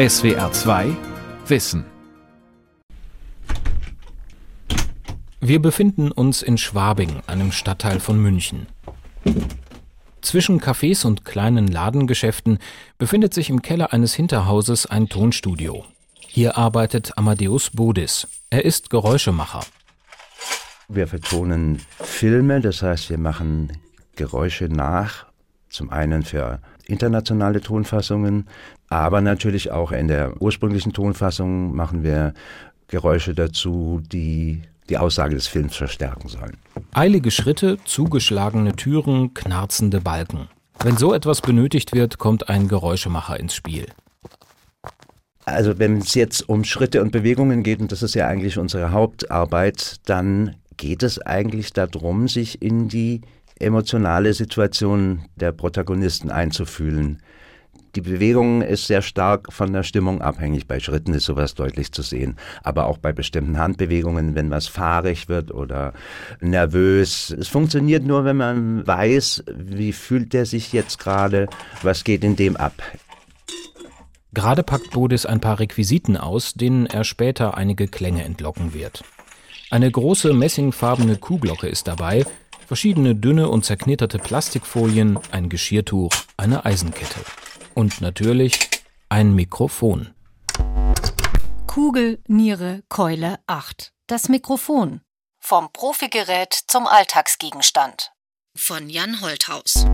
SWR 2 Wissen. Wir befinden uns in Schwabing, einem Stadtteil von München. Zwischen Cafés und kleinen Ladengeschäften befindet sich im Keller eines Hinterhauses ein Tonstudio. Hier arbeitet Amadeus Bodis. Er ist Geräuschemacher. Wir vertonen Filme, das heißt, wir machen Geräusche nach, zum einen für internationale Tonfassungen, aber natürlich auch in der ursprünglichen Tonfassung machen wir Geräusche dazu, die die Aussage des Films verstärken sollen. Eilige Schritte, zugeschlagene Türen, knarzende Balken. Wenn so etwas benötigt wird, kommt ein Geräuschemacher ins Spiel. Also wenn es jetzt um Schritte und Bewegungen geht, und das ist ja eigentlich unsere Hauptarbeit, dann geht es eigentlich darum, sich in die emotionale Situation der Protagonisten einzufühlen. Die Bewegung ist sehr stark von der Stimmung abhängig. Bei Schritten ist sowas deutlich zu sehen. Aber auch bei bestimmten Handbewegungen, wenn was fahrig wird oder nervös. Es funktioniert nur, wenn man weiß, wie fühlt er sich jetzt gerade, was geht in dem ab. Gerade packt Bodis ein paar Requisiten aus, denen er später einige Klänge entlocken wird. Eine große messingfarbene Kuhglocke ist dabei, verschiedene dünne und zerknitterte Plastikfolien, ein Geschirrtuch, eine Eisenkette. Und natürlich ein Mikrofon. Kugel, Niere, Keule 8. Das Mikrofon. Vom Profigerät zum Alltagsgegenstand. Von Jan Holthaus.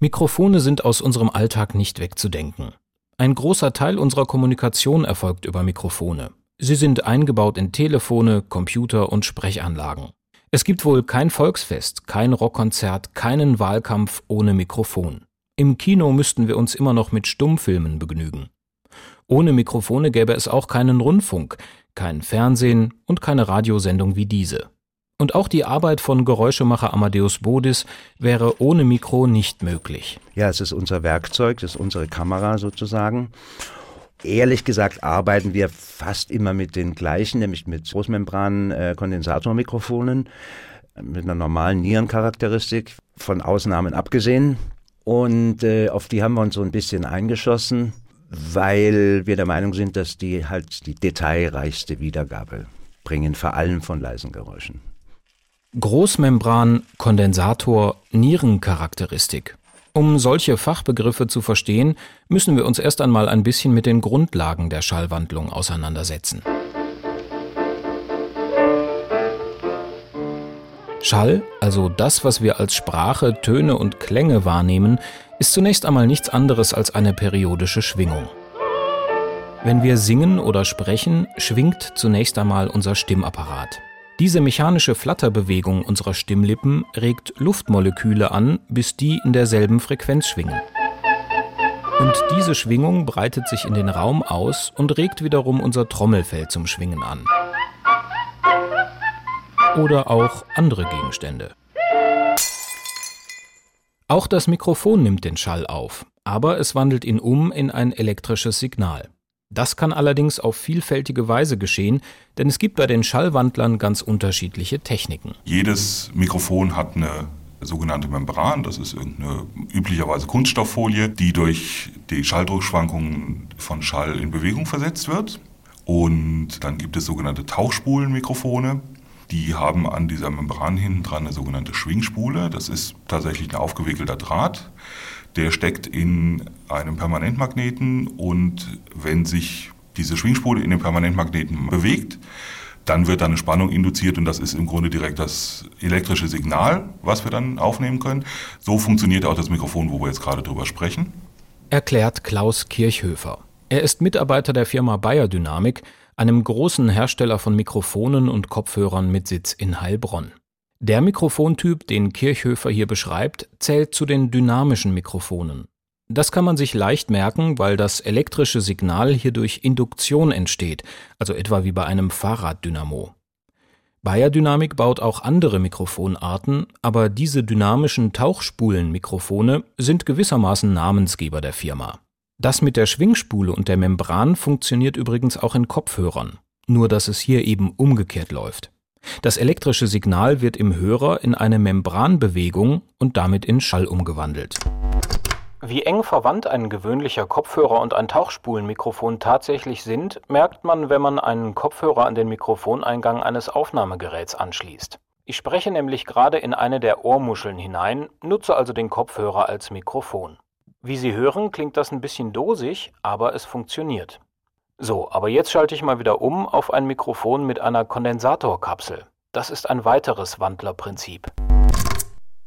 Mikrofone sind aus unserem Alltag nicht wegzudenken. Ein großer Teil unserer Kommunikation erfolgt über Mikrofone. Sie sind eingebaut in Telefone, Computer und Sprechanlagen. Es gibt wohl kein Volksfest, kein Rockkonzert, keinen Wahlkampf ohne Mikrofon. Im Kino müssten wir uns immer noch mit Stummfilmen begnügen. Ohne Mikrofone gäbe es auch keinen Rundfunk, kein Fernsehen und keine Radiosendung wie diese. Und auch die Arbeit von Geräuschemacher Amadeus Bodis wäre ohne Mikro nicht möglich. Ja, es ist unser Werkzeug, es ist unsere Kamera sozusagen. Ehrlich gesagt arbeiten wir fast immer mit den gleichen, nämlich mit Großmembran-Kondensatormikrofonen mit einer normalen Nierencharakteristik, von Ausnahmen abgesehen. Und äh, auf die haben wir uns so ein bisschen eingeschossen, weil wir der Meinung sind, dass die halt die detailreichste Wiedergabe bringen, vor allem von leisen Geräuschen. Großmembran, Kondensator, Nierencharakteristik. Um solche Fachbegriffe zu verstehen, müssen wir uns erst einmal ein bisschen mit den Grundlagen der Schallwandlung auseinandersetzen. Schall, also das, was wir als Sprache, Töne und Klänge wahrnehmen, ist zunächst einmal nichts anderes als eine periodische Schwingung. Wenn wir singen oder sprechen, schwingt zunächst einmal unser Stimmapparat. Diese mechanische Flatterbewegung unserer Stimmlippen regt Luftmoleküle an, bis die in derselben Frequenz schwingen. Und diese Schwingung breitet sich in den Raum aus und regt wiederum unser Trommelfell zum Schwingen an. Oder auch andere Gegenstände. Auch das Mikrofon nimmt den Schall auf, aber es wandelt ihn um in ein elektrisches Signal. Das kann allerdings auf vielfältige Weise geschehen, denn es gibt bei den Schallwandlern ganz unterschiedliche Techniken. Jedes Mikrofon hat eine sogenannte Membran, das ist irgendeine üblicherweise Kunststofffolie, die durch die Schalldruckschwankungen von Schall in Bewegung versetzt wird. Und dann gibt es sogenannte Tauchspulenmikrofone. Die haben an dieser Membran hinten dran eine sogenannte Schwingspule. Das ist tatsächlich ein aufgewickelter Draht der steckt in einem Permanentmagneten und wenn sich diese Schwingspule in dem Permanentmagneten bewegt, dann wird da eine Spannung induziert und das ist im Grunde direkt das elektrische Signal, was wir dann aufnehmen können. So funktioniert auch das Mikrofon, wo wir jetzt gerade drüber sprechen. Erklärt Klaus Kirchhöfer. Er ist Mitarbeiter der Firma Bayer Dynamik, einem großen Hersteller von Mikrofonen und Kopfhörern mit Sitz in Heilbronn. Der Mikrofontyp, den Kirchhöfer hier beschreibt, zählt zu den dynamischen Mikrofonen. Das kann man sich leicht merken, weil das elektrische Signal hier durch Induktion entsteht, also etwa wie bei einem Fahrraddynamo. Bayer Dynamik baut auch andere Mikrofonarten, aber diese dynamischen Tauchspulenmikrofone sind gewissermaßen Namensgeber der Firma. Das mit der Schwingspule und der Membran funktioniert übrigens auch in Kopfhörern, nur dass es hier eben umgekehrt läuft. Das elektrische Signal wird im Hörer in eine Membranbewegung und damit in Schall umgewandelt. Wie eng verwandt ein gewöhnlicher Kopfhörer und ein Tauchspulenmikrofon tatsächlich sind, merkt man, wenn man einen Kopfhörer an den Mikrofoneingang eines Aufnahmegeräts anschließt. Ich spreche nämlich gerade in eine der Ohrmuscheln hinein, nutze also den Kopfhörer als Mikrofon. Wie Sie hören, klingt das ein bisschen dosig, aber es funktioniert. So, aber jetzt schalte ich mal wieder um auf ein Mikrofon mit einer Kondensatorkapsel. Das ist ein weiteres Wandlerprinzip.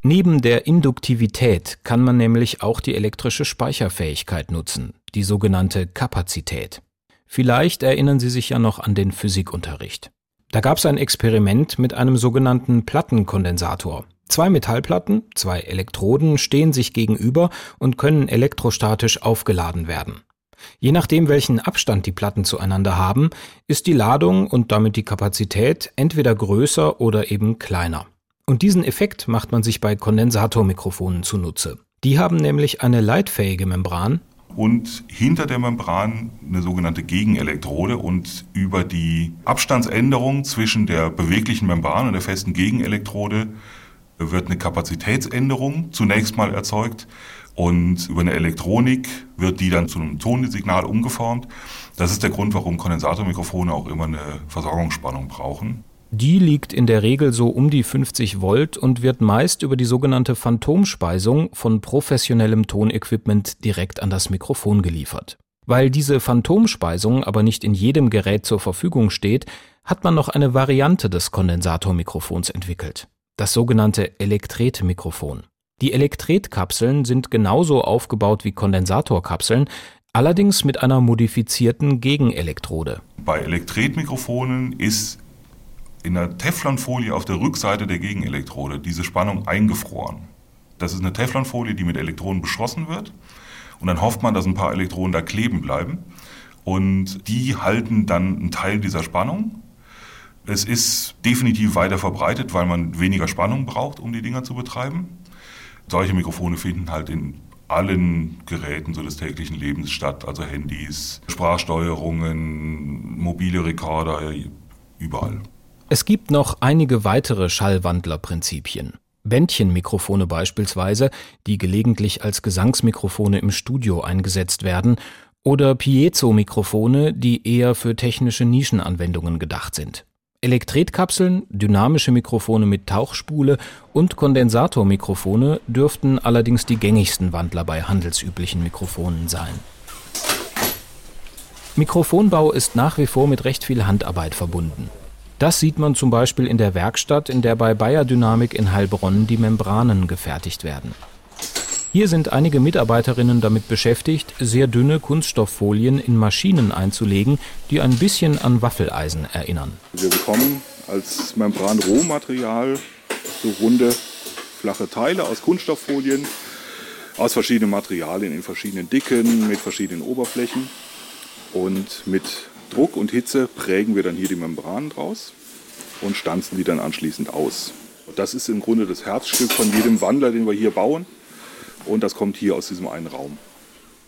Neben der Induktivität kann man nämlich auch die elektrische Speicherfähigkeit nutzen, die sogenannte Kapazität. Vielleicht erinnern Sie sich ja noch an den Physikunterricht. Da gab es ein Experiment mit einem sogenannten Plattenkondensator. Zwei Metallplatten, zwei Elektroden stehen sich gegenüber und können elektrostatisch aufgeladen werden. Je nachdem, welchen Abstand die Platten zueinander haben, ist die Ladung und damit die Kapazität entweder größer oder eben kleiner. Und diesen Effekt macht man sich bei Kondensatormikrofonen zunutze. Die haben nämlich eine leitfähige Membran und hinter der Membran eine sogenannte Gegenelektrode und über die Abstandsänderung zwischen der beweglichen Membran und der festen Gegenelektrode wird eine Kapazitätsänderung zunächst mal erzeugt und über eine Elektronik wird die dann zu einem Tonsignal umgeformt. Das ist der Grund, warum Kondensatormikrofone auch immer eine Versorgungsspannung brauchen. Die liegt in der Regel so um die 50 Volt und wird meist über die sogenannte Phantomspeisung von professionellem Tonequipment direkt an das Mikrofon geliefert. Weil diese Phantomspeisung aber nicht in jedem Gerät zur Verfügung steht, hat man noch eine Variante des Kondensatormikrofons entwickelt. Das sogenannte Elektretmikrofon. Die Elektretkapseln sind genauso aufgebaut wie Kondensatorkapseln, allerdings mit einer modifizierten Gegenelektrode. Bei Elektretmikrofonen ist in der Teflonfolie auf der Rückseite der Gegenelektrode diese Spannung eingefroren. Das ist eine Teflonfolie, die mit Elektronen beschlossen wird. Und dann hofft man, dass ein paar Elektronen da kleben bleiben. Und die halten dann einen Teil dieser Spannung. Es ist definitiv weiter verbreitet, weil man weniger Spannung braucht, um die Dinger zu betreiben. Solche Mikrofone finden halt in allen Geräten so des täglichen Lebens statt, also Handys, Sprachsteuerungen, mobile Rekorder, überall. Es gibt noch einige weitere Schallwandlerprinzipien. Bändchenmikrofone beispielsweise, die gelegentlich als Gesangsmikrofone im Studio eingesetzt werden, oder Piezo-Mikrofone, die eher für technische Nischenanwendungen gedacht sind. Elektretkapseln, dynamische Mikrofone mit Tauchspule und Kondensatormikrofone dürften allerdings die gängigsten Wandler bei handelsüblichen Mikrofonen sein. Mikrofonbau ist nach wie vor mit recht viel Handarbeit verbunden. Das sieht man zum Beispiel in der Werkstatt, in der bei Bayer Dynamik in Heilbronn die Membranen gefertigt werden. Hier sind einige Mitarbeiterinnen damit beschäftigt, sehr dünne Kunststofffolien in Maschinen einzulegen, die ein bisschen an Waffeleisen erinnern. Wir bekommen als Membran-Rohmaterial so runde, flache Teile aus Kunststofffolien, aus verschiedenen Materialien, in verschiedenen Dicken, mit verschiedenen Oberflächen. Und mit Druck und Hitze prägen wir dann hier die Membranen draus und stanzen die dann anschließend aus. Das ist im Grunde das Herzstück von jedem Wandler, den wir hier bauen. Und das kommt hier aus diesem einen Raum.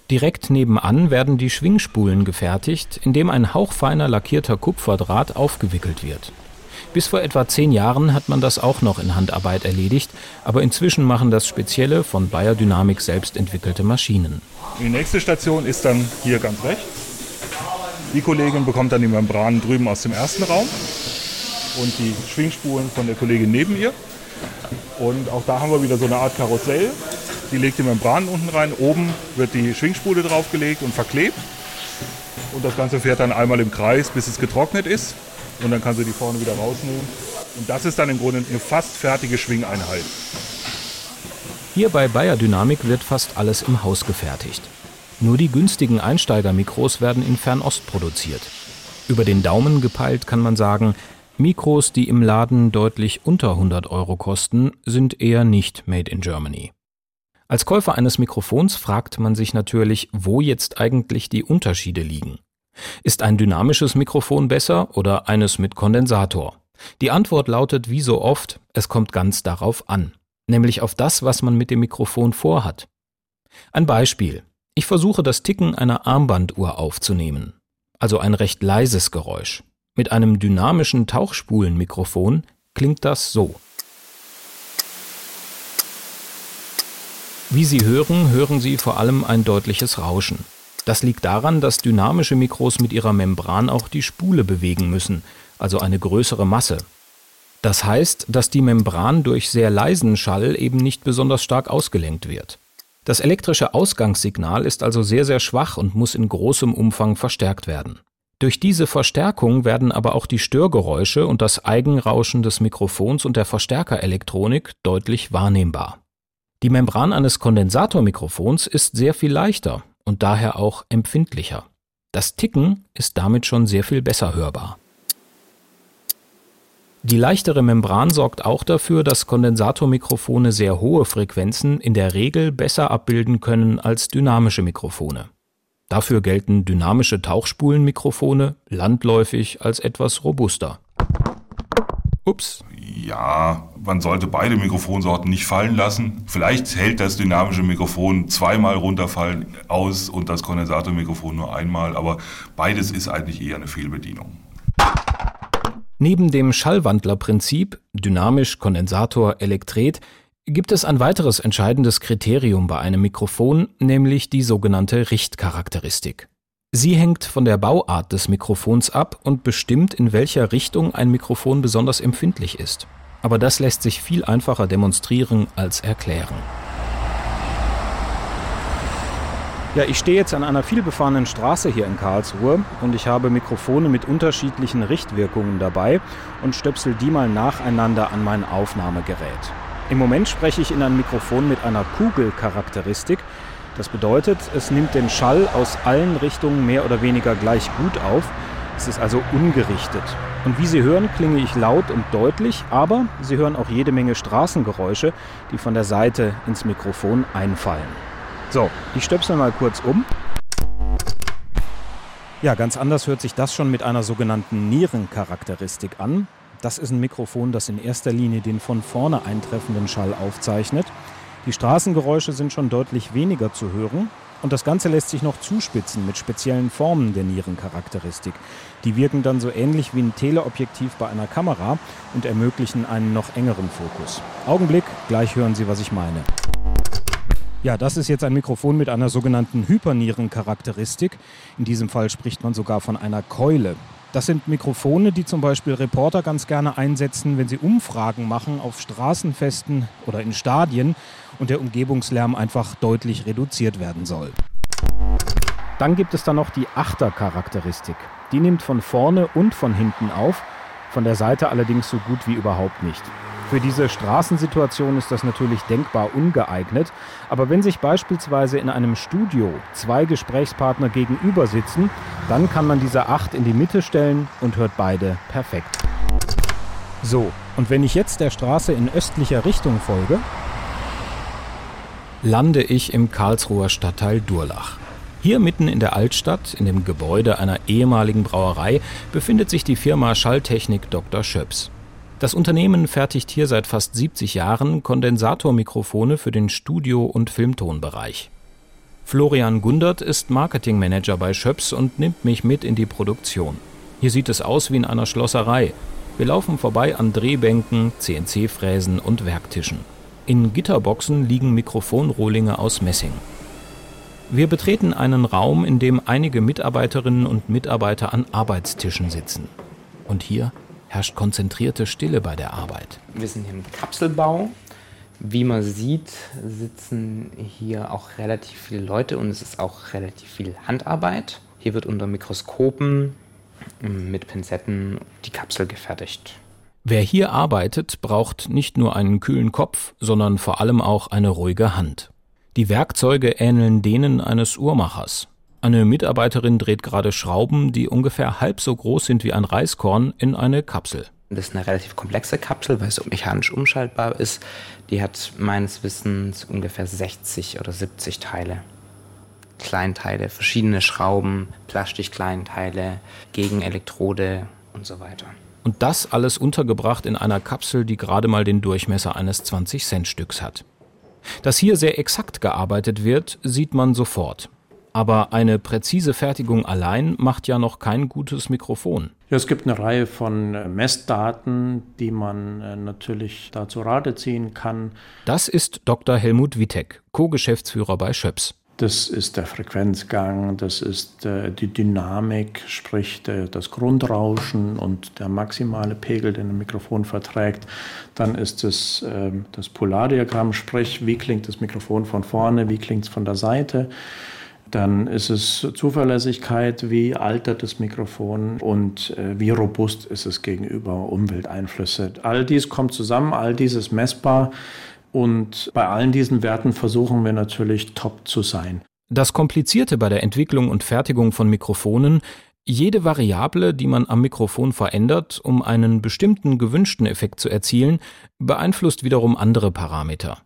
Direkt nebenan werden die Schwingspulen gefertigt, indem ein hauchfeiner lackierter Kupferdraht aufgewickelt wird. Bis vor etwa zehn Jahren hat man das auch noch in Handarbeit erledigt, aber inzwischen machen das spezielle von Bayer Dynamik selbst entwickelte Maschinen. Die nächste Station ist dann hier ganz rechts. Die Kollegin bekommt dann die Membranen drüben aus dem ersten Raum und die Schwingspulen von der Kollegin neben ihr. Und auch da haben wir wieder so eine Art Karussell. Die legt die Membranen unten rein. Oben wird die Schwingspule draufgelegt und verklebt. Und das Ganze fährt dann einmal im Kreis, bis es getrocknet ist. Und dann kann sie die vorne wieder rausnehmen. Und das ist dann im Grunde eine fast fertige Schwingeinheit. Hier bei Bayer Dynamik wird fast alles im Haus gefertigt. Nur die günstigen Einsteigermikros werden in Fernost produziert. Über den Daumen gepeilt kann man sagen, Mikros, die im Laden deutlich unter 100 Euro kosten, sind eher nicht made in Germany. Als Käufer eines Mikrofons fragt man sich natürlich, wo jetzt eigentlich die Unterschiede liegen. Ist ein dynamisches Mikrofon besser oder eines mit Kondensator? Die Antwort lautet wie so oft, es kommt ganz darauf an, nämlich auf das, was man mit dem Mikrofon vorhat. Ein Beispiel. Ich versuche das Ticken einer Armbanduhr aufzunehmen, also ein recht leises Geräusch. Mit einem dynamischen Tauchspulenmikrofon klingt das so. Wie Sie hören, hören Sie vor allem ein deutliches Rauschen. Das liegt daran, dass dynamische Mikros mit ihrer Membran auch die Spule bewegen müssen, also eine größere Masse. Das heißt, dass die Membran durch sehr leisen Schall eben nicht besonders stark ausgelenkt wird. Das elektrische Ausgangssignal ist also sehr, sehr schwach und muss in großem Umfang verstärkt werden. Durch diese Verstärkung werden aber auch die Störgeräusche und das Eigenrauschen des Mikrofons und der Verstärkerelektronik deutlich wahrnehmbar. Die Membran eines Kondensatormikrofons ist sehr viel leichter und daher auch empfindlicher. Das Ticken ist damit schon sehr viel besser hörbar. Die leichtere Membran sorgt auch dafür, dass Kondensatormikrofone sehr hohe Frequenzen in der Regel besser abbilden können als dynamische Mikrofone. Dafür gelten dynamische Tauchspulenmikrofone landläufig als etwas robuster. Ups. Ja, man sollte beide Mikrofonsorten nicht fallen lassen. Vielleicht hält das dynamische Mikrofon zweimal runterfallen aus und das Kondensatormikrofon nur einmal, aber beides ist eigentlich eher eine Fehlbedienung. Neben dem Schallwandlerprinzip Dynamisch, Kondensator, Elektret gibt es ein weiteres entscheidendes Kriterium bei einem Mikrofon, nämlich die sogenannte Richtcharakteristik. Sie hängt von der Bauart des Mikrofons ab und bestimmt, in welcher Richtung ein Mikrofon besonders empfindlich ist. Aber das lässt sich viel einfacher demonstrieren als erklären. Ja, ich stehe jetzt an einer vielbefahrenen Straße hier in Karlsruhe und ich habe Mikrofone mit unterschiedlichen Richtwirkungen dabei und stöpsel die mal nacheinander an mein Aufnahmegerät. Im Moment spreche ich in ein Mikrofon mit einer Kugelcharakteristik, das bedeutet, es nimmt den Schall aus allen Richtungen mehr oder weniger gleich gut auf. Es ist also ungerichtet. Und wie Sie hören, klinge ich laut und deutlich, aber Sie hören auch jede Menge Straßengeräusche, die von der Seite ins Mikrofon einfallen. So, ich stöpsel mal kurz um. Ja, ganz anders hört sich das schon mit einer sogenannten Nierencharakteristik an. Das ist ein Mikrofon, das in erster Linie den von vorne eintreffenden Schall aufzeichnet. Die Straßengeräusche sind schon deutlich weniger zu hören und das Ganze lässt sich noch zuspitzen mit speziellen Formen der Nierencharakteristik. Die wirken dann so ähnlich wie ein Teleobjektiv bei einer Kamera und ermöglichen einen noch engeren Fokus. Augenblick, gleich hören Sie, was ich meine. Ja, das ist jetzt ein Mikrofon mit einer sogenannten Hypernierencharakteristik. In diesem Fall spricht man sogar von einer Keule. Das sind Mikrofone, die zum Beispiel Reporter ganz gerne einsetzen, wenn sie Umfragen machen auf Straßenfesten oder in Stadien und der Umgebungslärm einfach deutlich reduziert werden soll. Dann gibt es da noch die Achtercharakteristik. Die nimmt von vorne und von hinten auf, von der Seite allerdings so gut wie überhaupt nicht. Für diese Straßensituation ist das natürlich denkbar ungeeignet, aber wenn sich beispielsweise in einem Studio zwei Gesprächspartner gegenüber sitzen, dann kann man diese acht in die Mitte stellen und hört beide perfekt. So, und wenn ich jetzt der Straße in östlicher Richtung folge, lande ich im Karlsruher Stadtteil Durlach. Hier mitten in der Altstadt, in dem Gebäude einer ehemaligen Brauerei, befindet sich die Firma Schalltechnik Dr. Schöps. Das Unternehmen fertigt hier seit fast 70 Jahren Kondensatormikrofone für den Studio- und Filmtonbereich. Florian Gundert ist Marketingmanager bei Schöps und nimmt mich mit in die Produktion. Hier sieht es aus wie in einer Schlosserei. Wir laufen vorbei an Drehbänken, CNC-Fräsen und Werktischen. In Gitterboxen liegen Mikrofonrohlinge aus Messing. Wir betreten einen Raum, in dem einige Mitarbeiterinnen und Mitarbeiter an Arbeitstischen sitzen. Und hier herrscht konzentrierte Stille bei der Arbeit. Wir sind hier im Kapselbau. Wie man sieht, sitzen hier auch relativ viele Leute und es ist auch relativ viel Handarbeit. Hier wird unter Mikroskopen mit Pinzetten die Kapsel gefertigt. Wer hier arbeitet, braucht nicht nur einen kühlen Kopf, sondern vor allem auch eine ruhige Hand. Die Werkzeuge ähneln denen eines Uhrmachers. Eine Mitarbeiterin dreht gerade Schrauben, die ungefähr halb so groß sind wie ein Reiskorn, in eine Kapsel. Das ist eine relativ komplexe Kapsel, weil es mechanisch umschaltbar ist. Die hat meines Wissens ungefähr 60 oder 70 Teile. Kleinteile, verschiedene Schrauben, Plastikkleinteile, Gegenelektrode und so weiter. Und das alles untergebracht in einer Kapsel, die gerade mal den Durchmesser eines 20-Cent-Stücks hat. Dass hier sehr exakt gearbeitet wird, sieht man sofort. Aber eine präzise Fertigung allein macht ja noch kein gutes Mikrofon. Es gibt eine Reihe von äh, Messdaten, die man äh, natürlich dazu Rate ziehen kann. Das ist Dr. Helmut Wittek, Co-Geschäftsführer bei Schöps. Das ist der Frequenzgang, das ist äh, die Dynamik, sprich das Grundrauschen und der maximale Pegel, den ein Mikrofon verträgt. Dann ist es ähm, das Polardiagramm, sprich wie klingt das Mikrofon von vorne, wie klingt es von der Seite. Dann ist es Zuverlässigkeit, wie altert das Mikrofon und äh, wie robust ist es gegenüber Umwelteinflüsse. All dies kommt zusammen, all dies ist messbar und bei allen diesen Werten versuchen wir natürlich top zu sein. Das Komplizierte bei der Entwicklung und Fertigung von Mikrofonen jede Variable, die man am Mikrofon verändert, um einen bestimmten gewünschten Effekt zu erzielen, beeinflusst wiederum andere Parameter.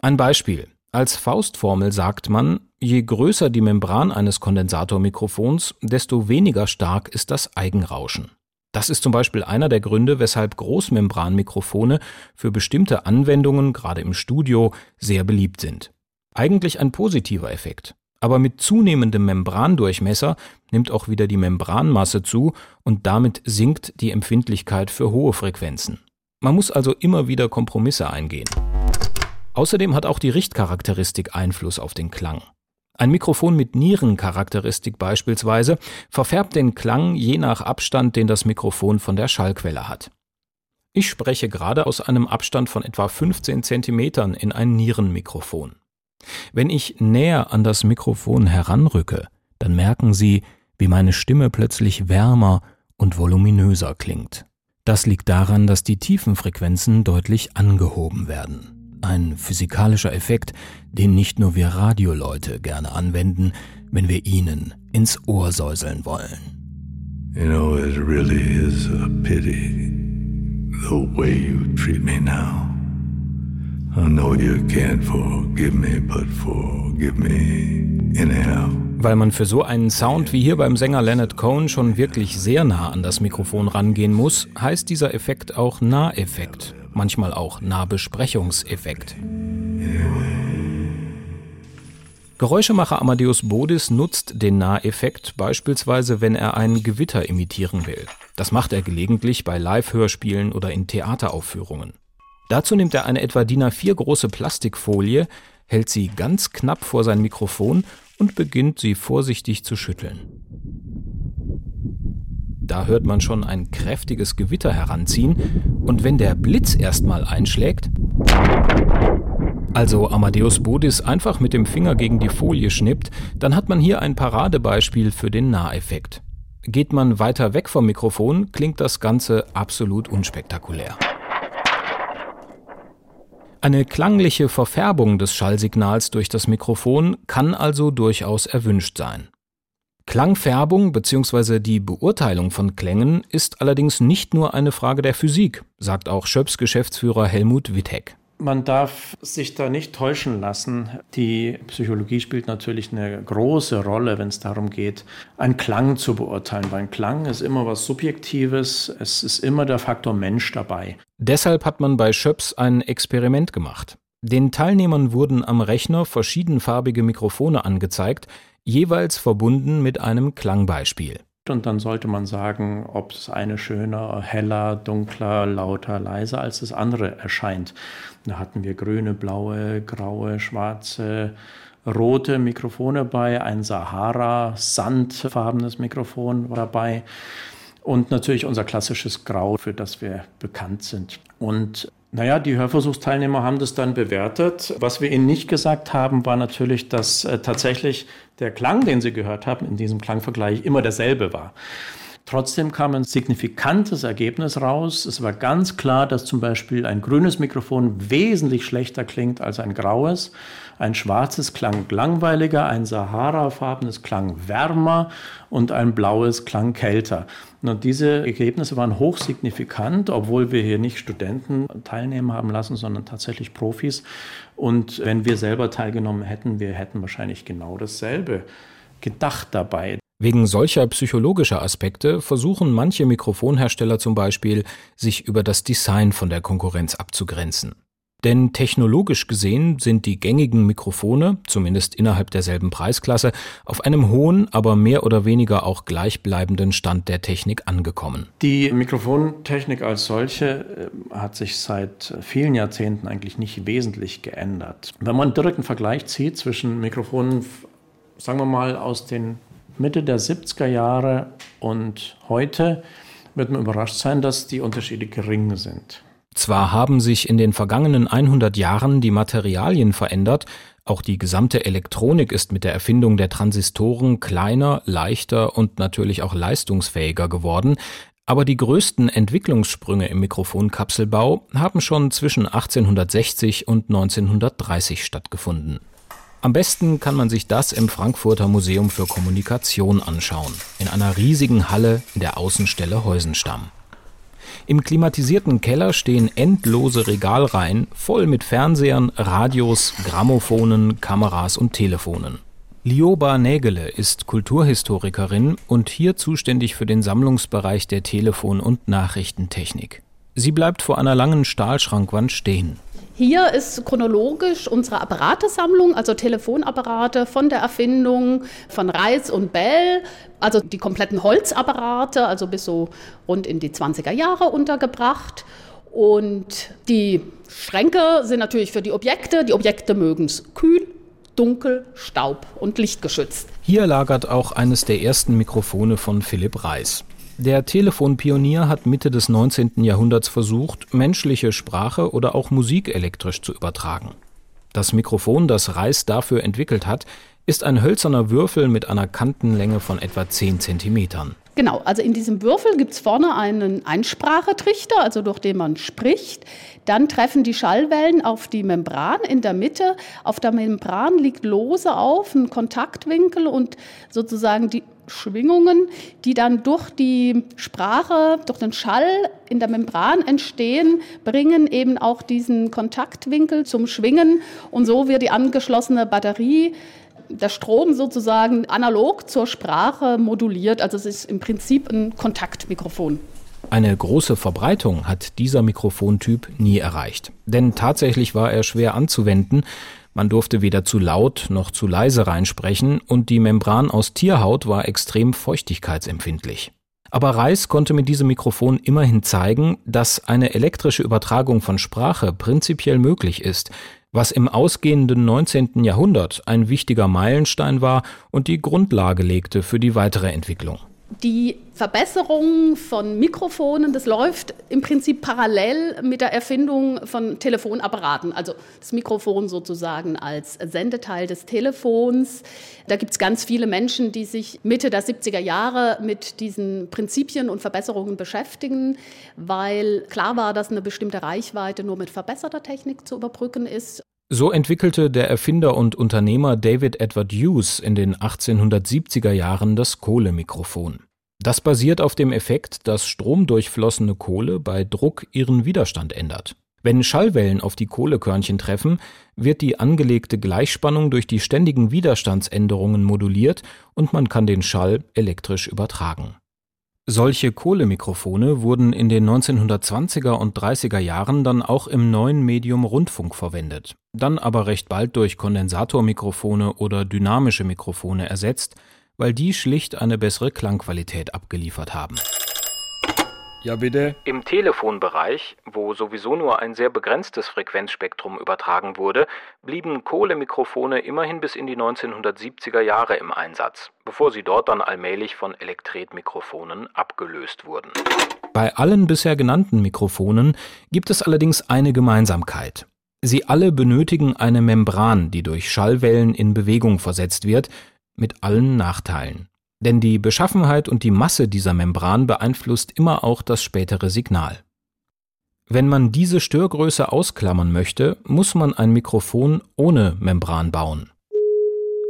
Ein Beispiel. Als Faustformel sagt man, je größer die Membran eines Kondensatormikrofons, desto weniger stark ist das Eigenrauschen. Das ist zum Beispiel einer der Gründe, weshalb Großmembranmikrofone für bestimmte Anwendungen, gerade im Studio, sehr beliebt sind. Eigentlich ein positiver Effekt. Aber mit zunehmendem Membrandurchmesser nimmt auch wieder die Membranmasse zu und damit sinkt die Empfindlichkeit für hohe Frequenzen. Man muss also immer wieder Kompromisse eingehen. Außerdem hat auch die Richtcharakteristik Einfluss auf den Klang. Ein Mikrofon mit Nierencharakteristik beispielsweise verfärbt den Klang je nach Abstand, den das Mikrofon von der Schallquelle hat. Ich spreche gerade aus einem Abstand von etwa 15 cm in ein Nierenmikrofon. Wenn ich näher an das Mikrofon heranrücke, dann merken Sie, wie meine Stimme plötzlich wärmer und voluminöser klingt. Das liegt daran, dass die Tiefenfrequenzen deutlich angehoben werden. Ein physikalischer Effekt, den nicht nur wir Radioleute gerne anwenden, wenn wir ihnen ins Ohr säuseln wollen. You know, it really is a pity the way you treat me now. I know you can't forgive me, but forgive me anyhow. Weil man für so einen Sound wie hier beim Sänger Leonard Cohen schon wirklich sehr nah an das Mikrofon rangehen muss, heißt dieser Effekt auch Naheffekt manchmal auch Nahbesprechungseffekt. Geräuschemacher Amadeus Bodis nutzt den Naheffekt beispielsweise, wenn er ein Gewitter imitieren will. Das macht er gelegentlich bei Live-Hörspielen oder in Theateraufführungen. Dazu nimmt er eine etwa DIN A4 große Plastikfolie, hält sie ganz knapp vor sein Mikrofon und beginnt sie vorsichtig zu schütteln. Da hört man schon ein kräftiges Gewitter heranziehen, und wenn der Blitz erstmal einschlägt, also Amadeus Bodis einfach mit dem Finger gegen die Folie schnippt, dann hat man hier ein Paradebeispiel für den Naheffekt. Geht man weiter weg vom Mikrofon, klingt das Ganze absolut unspektakulär. Eine klangliche Verfärbung des Schallsignals durch das Mikrofon kann also durchaus erwünscht sein. Klangfärbung bzw. die Beurteilung von Klängen ist allerdings nicht nur eine Frage der Physik, sagt auch Schöps Geschäftsführer Helmut Wittek. Man darf sich da nicht täuschen lassen. Die Psychologie spielt natürlich eine große Rolle, wenn es darum geht, einen Klang zu beurteilen. Weil ein Klang ist immer was Subjektives. Es ist immer der Faktor Mensch dabei. Deshalb hat man bei Schöps ein Experiment gemacht. Den Teilnehmern wurden am Rechner verschiedenfarbige Mikrofone angezeigt, jeweils verbunden mit einem Klangbeispiel. Und dann sollte man sagen, ob das eine schöner, heller, dunkler, lauter, leiser als das andere erscheint. Da hatten wir grüne, blaue, graue, schwarze, rote Mikrofone bei, ein Sahara, sandfarbenes Mikrofon war dabei und natürlich unser klassisches Grau, für das wir bekannt sind. Und naja, die Hörversuchsteilnehmer haben das dann bewertet. Was wir ihnen nicht gesagt haben, war natürlich, dass äh, tatsächlich der Klang, den sie gehört haben, in diesem Klangvergleich immer derselbe war. Trotzdem kam ein signifikantes Ergebnis raus. Es war ganz klar, dass zum Beispiel ein grünes Mikrofon wesentlich schlechter klingt als ein graues. Ein schwarzes klang langweiliger, ein Sahara-farbenes klang wärmer und ein blaues klang kälter. Und diese Ergebnisse waren hochsignifikant, obwohl wir hier nicht Studenten teilnehmen haben lassen, sondern tatsächlich Profis. Und wenn wir selber teilgenommen hätten, wir hätten wahrscheinlich genau dasselbe gedacht dabei. Wegen solcher psychologischer Aspekte versuchen manche Mikrofonhersteller zum Beispiel, sich über das Design von der Konkurrenz abzugrenzen. Denn technologisch gesehen sind die gängigen Mikrofone, zumindest innerhalb derselben Preisklasse, auf einem hohen, aber mehr oder weniger auch gleichbleibenden Stand der Technik angekommen. Die Mikrofontechnik als solche äh, hat sich seit vielen Jahrzehnten eigentlich nicht wesentlich geändert. Wenn man einen direkten Vergleich zieht zwischen Mikrofonen, sagen wir mal aus den Mitte der 70er Jahre und heute, wird man überrascht sein, dass die Unterschiede gering sind. Zwar haben sich in den vergangenen 100 Jahren die Materialien verändert, auch die gesamte Elektronik ist mit der Erfindung der Transistoren kleiner, leichter und natürlich auch leistungsfähiger geworden, aber die größten Entwicklungssprünge im Mikrofonkapselbau haben schon zwischen 1860 und 1930 stattgefunden. Am besten kann man sich das im Frankfurter Museum für Kommunikation anschauen, in einer riesigen Halle in der Außenstelle Heusenstamm. Im klimatisierten Keller stehen endlose Regalreihen voll mit Fernsehern, Radios, Grammophonen, Kameras und Telefonen. Lioba Nägele ist Kulturhistorikerin und hier zuständig für den Sammlungsbereich der Telefon- und Nachrichtentechnik. Sie bleibt vor einer langen Stahlschrankwand stehen. Hier ist chronologisch unsere Apparatesammlung, also Telefonapparate von der Erfindung von Reis und Bell, also die kompletten Holzapparate, also bis so rund in die 20er Jahre untergebracht. Und die Schränke sind natürlich für die Objekte. Die Objekte mögen es kühl, dunkel, staub und lichtgeschützt. Hier lagert auch eines der ersten Mikrofone von Philipp Reis. Der Telefonpionier hat Mitte des 19. Jahrhunderts versucht, menschliche Sprache oder auch Musik elektrisch zu übertragen. Das Mikrofon, das Reis dafür entwickelt hat, ist ein hölzerner Würfel mit einer Kantenlänge von etwa 10 Zentimetern. Genau, also in diesem Würfel gibt es vorne einen Einsprachetrichter, also durch den man spricht. Dann treffen die Schallwellen auf die Membran in der Mitte. Auf der Membran liegt lose auf ein Kontaktwinkel und sozusagen die Schwingungen, die dann durch die Sprache, durch den Schall in der Membran entstehen, bringen eben auch diesen Kontaktwinkel zum Schwingen und so wird die angeschlossene Batterie der Strom sozusagen analog zur Sprache moduliert. Also es ist im Prinzip ein Kontaktmikrofon. Eine große Verbreitung hat dieser Mikrofontyp nie erreicht. Denn tatsächlich war er schwer anzuwenden man durfte weder zu laut noch zu leise reinsprechen und die Membran aus Tierhaut war extrem feuchtigkeitsempfindlich. Aber Reis konnte mit diesem Mikrofon immerhin zeigen, dass eine elektrische Übertragung von Sprache prinzipiell möglich ist, was im ausgehenden 19. Jahrhundert ein wichtiger Meilenstein war und die Grundlage legte für die weitere Entwicklung. Die Verbesserung von Mikrofonen, das läuft im Prinzip parallel mit der Erfindung von Telefonapparaten, also das Mikrofon sozusagen als Sendeteil des Telefons. Da gibt es ganz viele Menschen, die sich Mitte der 70er Jahre mit diesen Prinzipien und Verbesserungen beschäftigen, weil klar war, dass eine bestimmte Reichweite nur mit verbesserter Technik zu überbrücken ist. So entwickelte der Erfinder und Unternehmer David Edward Hughes in den 1870er Jahren das Kohlemikrofon. Das basiert auf dem Effekt, dass stromdurchflossene Kohle bei Druck ihren Widerstand ändert. Wenn Schallwellen auf die Kohlekörnchen treffen, wird die angelegte Gleichspannung durch die ständigen Widerstandsänderungen moduliert und man kann den Schall elektrisch übertragen. Solche Kohlemikrofone wurden in den 1920er und 30er Jahren dann auch im neuen Medium Rundfunk verwendet, dann aber recht bald durch Kondensatormikrofone oder dynamische Mikrofone ersetzt, weil die schlicht eine bessere Klangqualität abgeliefert haben. Ja, bitte. Im Telefonbereich, wo sowieso nur ein sehr begrenztes Frequenzspektrum übertragen wurde, blieben Kohlemikrofone immerhin bis in die 1970er Jahre im Einsatz, bevor sie dort dann allmählich von Elektretmikrofonen abgelöst wurden. Bei allen bisher genannten Mikrofonen gibt es allerdings eine Gemeinsamkeit. Sie alle benötigen eine Membran, die durch Schallwellen in Bewegung versetzt wird, mit allen Nachteilen. Denn die Beschaffenheit und die Masse dieser Membran beeinflusst immer auch das spätere Signal. Wenn man diese Störgröße ausklammern möchte, muss man ein Mikrofon ohne Membran bauen.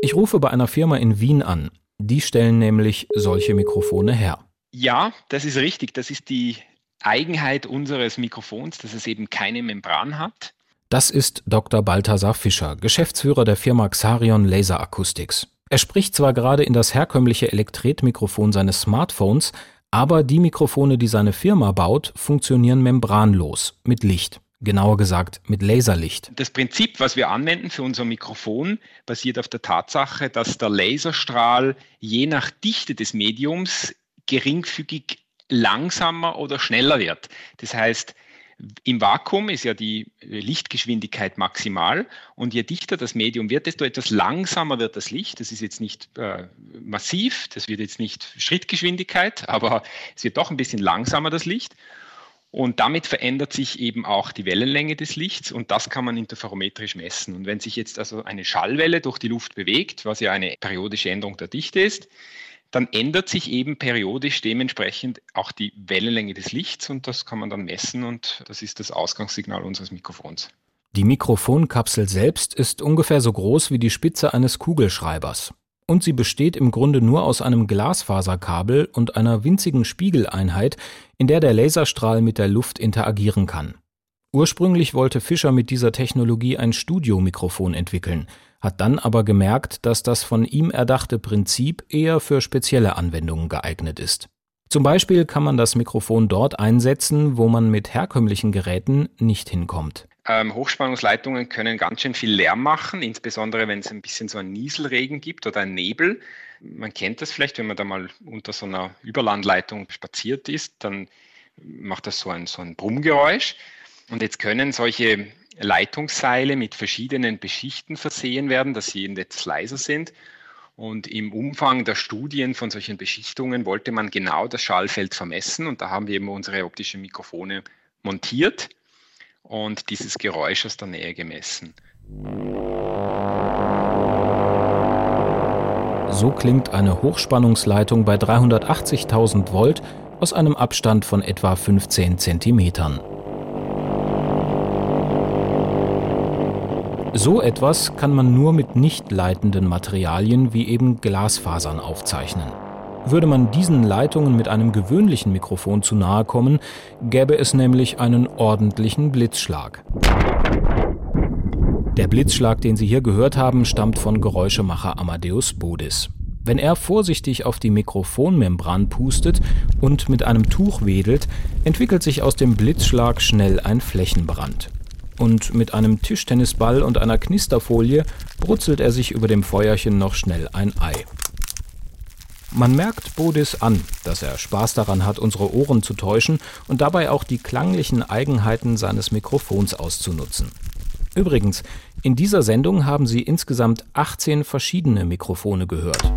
Ich rufe bei einer Firma in Wien an. Die stellen nämlich solche Mikrofone her. Ja, das ist richtig. Das ist die Eigenheit unseres Mikrofons, dass es eben keine Membran hat. Das ist Dr. Balthasar Fischer, Geschäftsführer der Firma Xarion Laser Acoustics. Er spricht zwar gerade in das herkömmliche Elektretmikrofon seines Smartphones, aber die Mikrofone, die seine Firma baut, funktionieren membranlos mit Licht. genauer gesagt mit Laserlicht. Das Prinzip, was wir anwenden für unser Mikrofon, basiert auf der Tatsache, dass der Laserstrahl je nach Dichte des Mediums geringfügig langsamer oder schneller wird. Das heißt, im Vakuum ist ja die Lichtgeschwindigkeit maximal und je dichter das Medium wird, desto etwas langsamer wird das Licht. Das ist jetzt nicht äh, massiv, das wird jetzt nicht Schrittgeschwindigkeit, aber es wird doch ein bisschen langsamer das Licht. Und damit verändert sich eben auch die Wellenlänge des Lichts und das kann man interferometrisch messen. Und wenn sich jetzt also eine Schallwelle durch die Luft bewegt, was ja eine periodische Änderung der Dichte ist, dann ändert sich eben periodisch dementsprechend auch die Wellenlänge des Lichts und das kann man dann messen und das ist das Ausgangssignal unseres Mikrofons. Die Mikrofonkapsel selbst ist ungefähr so groß wie die Spitze eines Kugelschreibers. Und sie besteht im Grunde nur aus einem Glasfaserkabel und einer winzigen Spiegeleinheit, in der der Laserstrahl mit der Luft interagieren kann. Ursprünglich wollte Fischer mit dieser Technologie ein Studiomikrofon entwickeln, hat dann aber gemerkt, dass das von ihm erdachte Prinzip eher für spezielle Anwendungen geeignet ist. Zum Beispiel kann man das Mikrofon dort einsetzen, wo man mit herkömmlichen Geräten nicht hinkommt. Ähm, Hochspannungsleitungen können ganz schön viel Lärm machen, insbesondere wenn es ein bisschen so einen Nieselregen gibt oder einen Nebel. Man kennt das vielleicht, wenn man da mal unter so einer Überlandleitung spaziert ist, dann macht das so ein, so ein Brummgeräusch. Und jetzt können solche Leitungsseile mit verschiedenen Beschichten versehen werden, dass sie etwas leiser sind. Und im Umfang der Studien von solchen Beschichtungen wollte man genau das Schallfeld vermessen. Und da haben wir eben unsere optischen Mikrofone montiert und dieses Geräusch aus der Nähe gemessen. So klingt eine Hochspannungsleitung bei 380.000 Volt aus einem Abstand von etwa 15 Zentimetern. So etwas kann man nur mit nicht leitenden Materialien wie eben Glasfasern aufzeichnen. Würde man diesen Leitungen mit einem gewöhnlichen Mikrofon zu nahe kommen, gäbe es nämlich einen ordentlichen Blitzschlag. Der Blitzschlag, den Sie hier gehört haben, stammt von Geräuschemacher Amadeus Bodis. Wenn er vorsichtig auf die Mikrofonmembran pustet und mit einem Tuch wedelt, entwickelt sich aus dem Blitzschlag schnell ein Flächenbrand. Und mit einem Tischtennisball und einer Knisterfolie brutzelt er sich über dem Feuerchen noch schnell ein Ei. Man merkt Bodis an, dass er Spaß daran hat, unsere Ohren zu täuschen und dabei auch die klanglichen Eigenheiten seines Mikrofons auszunutzen. Übrigens, in dieser Sendung haben Sie insgesamt 18 verschiedene Mikrofone gehört.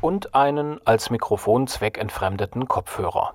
Und einen als Mikrofon zweckentfremdeten Kopfhörer.